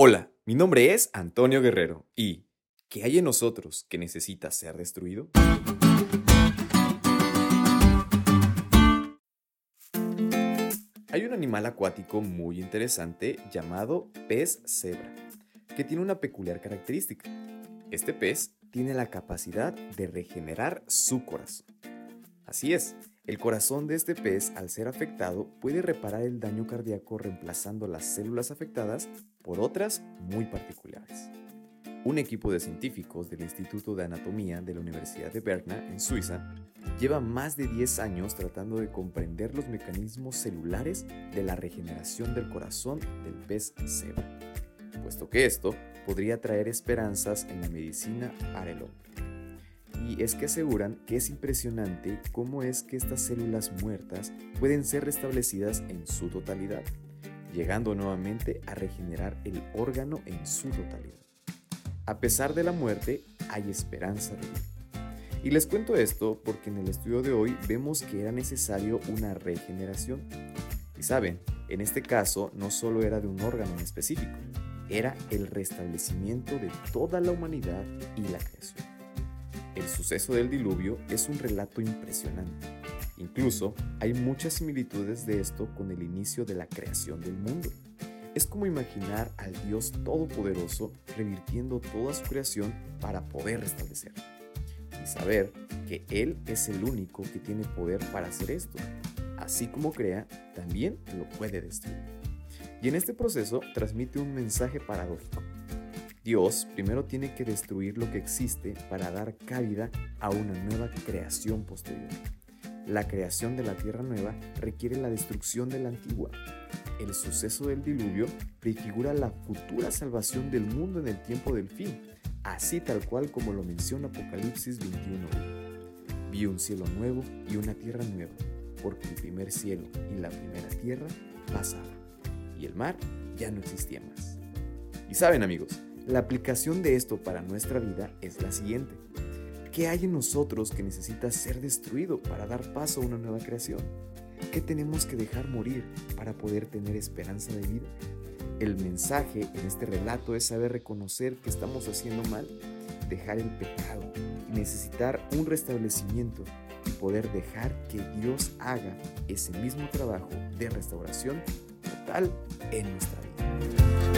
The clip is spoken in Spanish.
Hola, mi nombre es Antonio Guerrero y ¿qué hay en nosotros que necesita ser destruido? Hay un animal acuático muy interesante llamado pez cebra, que tiene una peculiar característica. Este pez tiene la capacidad de regenerar su corazón. Así es, el corazón de este pez, al ser afectado, puede reparar el daño cardíaco reemplazando las células afectadas por otras muy particulares. Un equipo de científicos del Instituto de Anatomía de la Universidad de Berna, en Suiza, lleva más de 10 años tratando de comprender los mecanismos celulares de la regeneración del corazón del pez cebra, puesto que esto podría traer esperanzas en la medicina para el hombre y es que aseguran que es impresionante cómo es que estas células muertas pueden ser restablecidas en su totalidad, llegando nuevamente a regenerar el órgano en su totalidad. A pesar de la muerte, hay esperanza de vida. Y les cuento esto porque en el estudio de hoy vemos que era necesario una regeneración. Y saben, en este caso no solo era de un órgano en específico, era el restablecimiento de toda la humanidad y la creación. Suceso del diluvio es un relato impresionante. Incluso hay muchas similitudes de esto con el inicio de la creación del mundo. Es como imaginar al Dios Todopoderoso revirtiendo toda su creación para poder restablecer. Y saber que Él es el único que tiene poder para hacer esto. Así como crea, también lo puede destruir. Y en este proceso transmite un mensaje paradójico Dios primero tiene que destruir lo que existe para dar cabida a una nueva creación posterior. La creación de la tierra nueva requiere la destrucción de la antigua. El suceso del diluvio prefigura la futura salvación del mundo en el tiempo del fin, así tal cual como lo menciona Apocalipsis 21. Vi un cielo nuevo y una tierra nueva, porque el primer cielo y la primera tierra pasaban, y el mar ya no existía más. Y saben amigos, la aplicación de esto para nuestra vida es la siguiente. ¿Qué hay en nosotros que necesita ser destruido para dar paso a una nueva creación? ¿Qué tenemos que dejar morir para poder tener esperanza de vida? El mensaje en este relato es saber reconocer que estamos haciendo mal, dejar el pecado, necesitar un restablecimiento y poder dejar que Dios haga ese mismo trabajo de restauración total en nuestra vida.